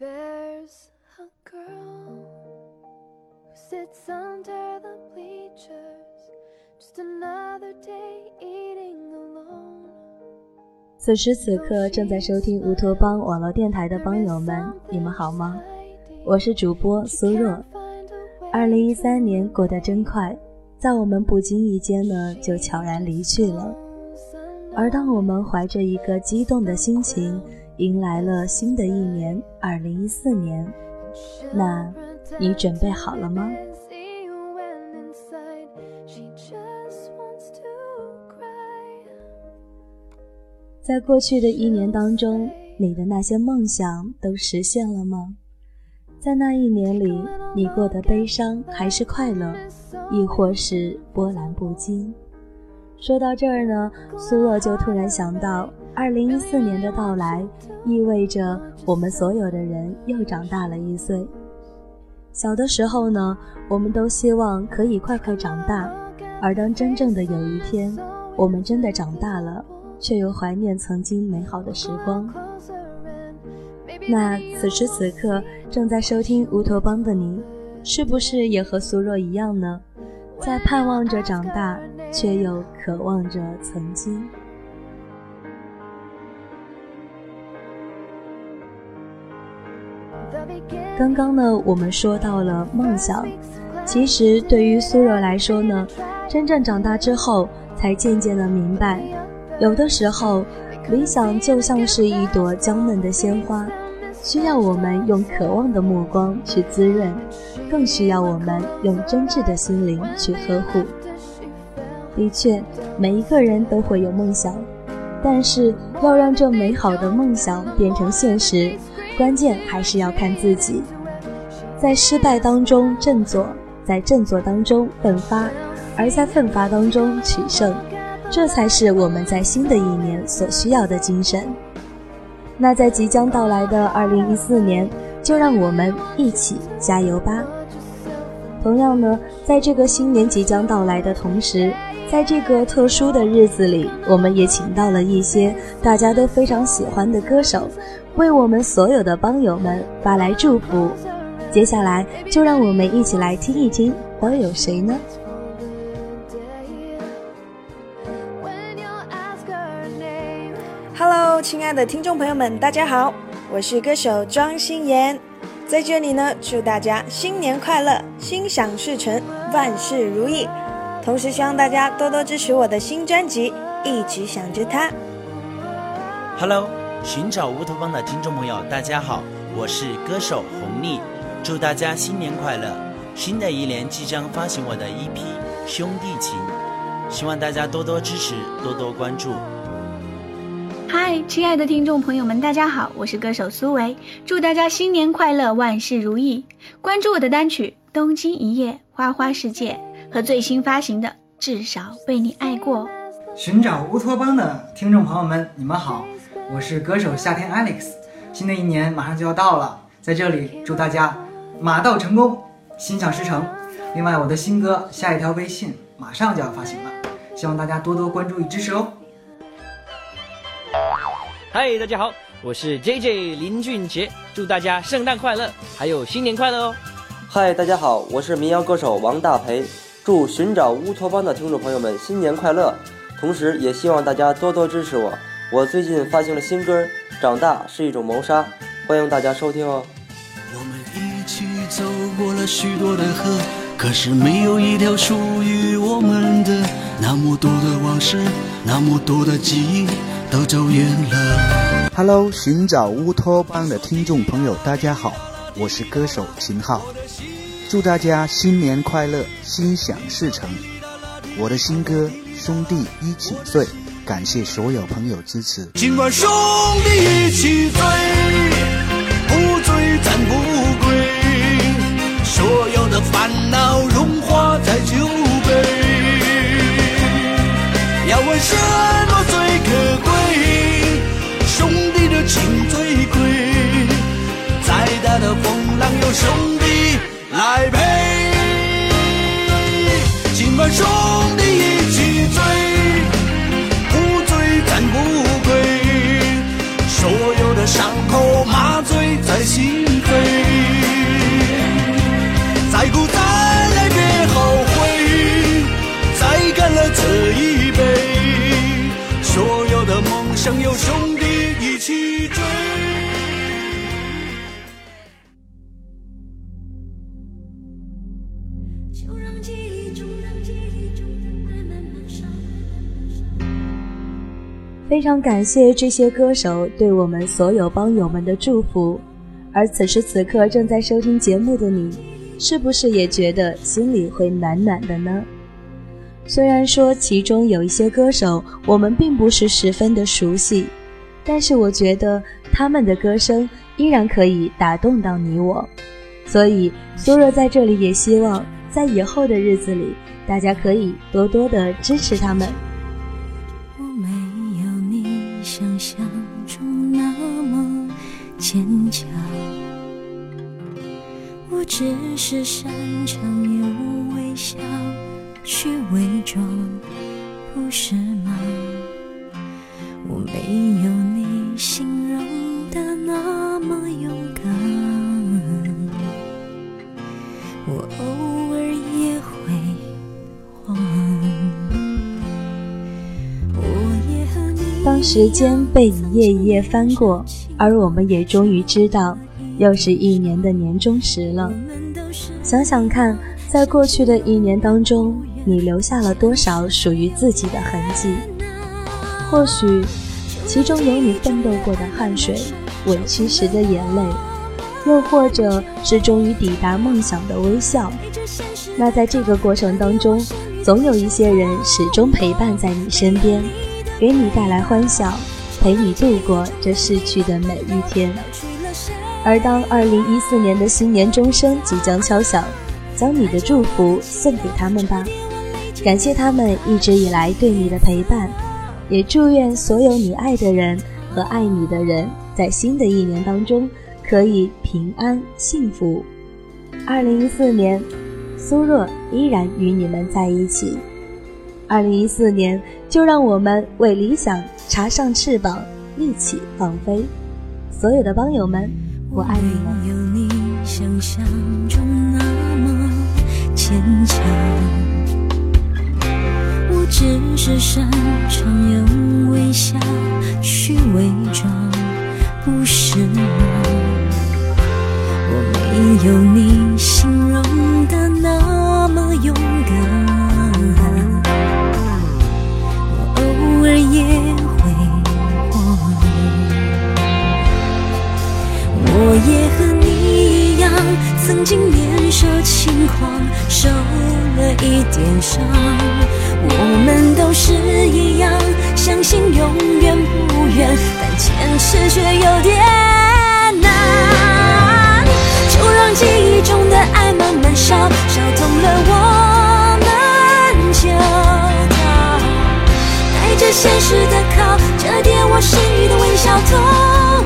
There's a girl who sits under the bleachers, just another day eating alone. 此时此刻正在收听乌托邦网络电台的帮友们，你们好吗？我是主播苏若。二零一三年过得真快，在我们不经意间呢，就悄然离去了。而当我们怀着一个激动的心情，迎来了新的一年，二零一四年。那，你准备好了吗？在过去的一年当中，你的那些梦想都实现了吗？在那一年里，你过得悲伤还是快乐，亦或是波澜不惊？说到这儿呢，苏洛就突然想到。二零一四年的到来，意味着我们所有的人又长大了一岁。小的时候呢，我们都希望可以快快长大，而当真正的有一天，我们真的长大了，却又怀念曾经美好的时光。那此时此刻正在收听乌托邦的你，是不是也和苏若一样呢？在盼望着长大，却又渴望着曾经。刚刚呢，我们说到了梦想。其实对于苏柔来说呢，真正长大之后，才渐渐的明白，有的时候，理想就像是一朵娇嫩的鲜花，需要我们用渴望的目光去滋润，更需要我们用真挚的心灵去呵护。的确，每一个人都会有梦想，但是要让这美好的梦想变成现实。关键还是要看自己，在失败当中振作，在振作当中奋发，而在奋发当中取胜，这才是我们在新的一年所需要的精神。那在即将到来的二零一四年，就让我们一起加油吧！同样呢，在这个新年即将到来的同时，在这个特殊的日子里，我们也请到了一些大家都非常喜欢的歌手。为我们所有的帮友们发来祝福。接下来，就让我们一起来听一听，都有谁呢？Hello，亲爱的听众朋友们，大家好，我是歌手庄心妍，在这里呢，祝大家新年快乐，心想事成，万事如意。同时，希望大家多多支持我的新专辑，一直想着他。Hello。寻找乌托邦的听众朋友，大家好，我是歌手红丽，祝大家新年快乐！新的一年即将发行我的 EP《兄弟情》，希望大家多多支持，多多关注。嗨，亲爱的听众朋友们，大家好，我是歌手苏维，祝大家新年快乐，万事如意！关注我的单曲《东京一夜》《花花世界》和最新发行的《至少被你爱过》。寻找乌托邦的听众朋友们，你们好。我是歌手夏天 Alex，新的一年马上就要到了，在这里祝大家马到成功，心想事成。另外，我的新歌下一条微信马上就要发行了，希望大家多多关注与支持哦。嗨，大家好，我是 JJ 林俊杰，祝大家圣诞快乐，还有新年快乐哦。嗨，大家好，我是民谣歌手王大培，祝寻找乌托邦的听众朋友们新年快乐，同时也希望大家多多支持我。我最近发行了新歌，《长大是一种谋杀》，欢迎大家收听哦。我们一起走过了许多的河，可是没有一条属于我们的。那么多的往事，那么多的记忆，都走远了。Hello，寻找乌托邦的听众朋友，大家好，我是歌手秦昊，祝大家新年快乐，心想事成。我的新歌《兄弟一起醉》。感谢所有朋友支持。今晚兄弟一起醉，不醉咱不归。所有的烦恼融化在酒杯。要问什么最可贵？兄弟的情最贵。再大的风浪有兄弟来陪。今晚兄弟心扉，再孤单也别后悔，再干了这一杯，所有的梦想有兄弟一起追。就让记忆中，让记忆中慢慢悲伤。非常感谢这些歌手对我们所有帮友们的祝福。而此时此刻正在收听节目的你，是不是也觉得心里会暖暖的呢？虽然说其中有一些歌手我们并不是十分的熟悉，但是我觉得他们的歌声依然可以打动到你我，所以苏若在这里也希望在以后的日子里，大家可以多多的支持他们。我没有你想象中那么坚强，我只是擅长用微笑去伪装，不是吗？我没有你形容的那么勇敢，我偶尔也会慌。当时间被一页一页翻过。而我们也终于知道，又是一年的年终时了。想想看，在过去的一年当中，你留下了多少属于自己的痕迹？或许，其中有你奋斗过的汗水、委屈时的眼泪，又或者是终于抵达梦想的微笑。那在这个过程当中，总有一些人始终陪伴在你身边，给你带来欢笑。陪你度过这逝去的每一天，而当二零一四年的新年钟声即将敲响，将你的祝福送给他们吧，感谢他们一直以来对你的陪伴，也祝愿所有你爱的人和爱你的人在新的一年当中可以平安幸福。二零一四年，苏若依然与你们在一起。二零一四年，就让我们为理想。插上翅膀，一起放飞。所有的帮友们，我爱你们。有你想象中那么坚强，我只是擅长用微笑去伪装，不是吗？我没有你形容的那么勇敢，我偶尔也。曾经年少轻狂，受了一点伤。我们都是一样，相信永远不远，但坚持却有点难。就让记忆中的爱慢慢烧，烧痛了我们就逃。带着现实的靠，折叠我剩余的微笑，痛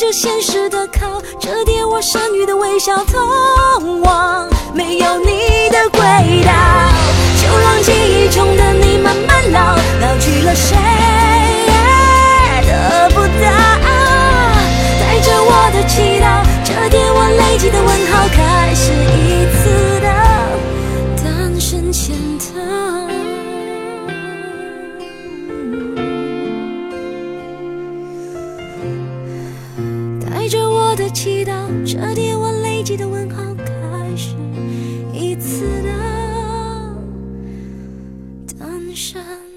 这现实的考，折叠我剩余的微笑，通往没有你的轨道。就让记忆中的你慢慢老，老去了谁也得不到。带着我的祈祷，折叠我累积的问号，开始。人生。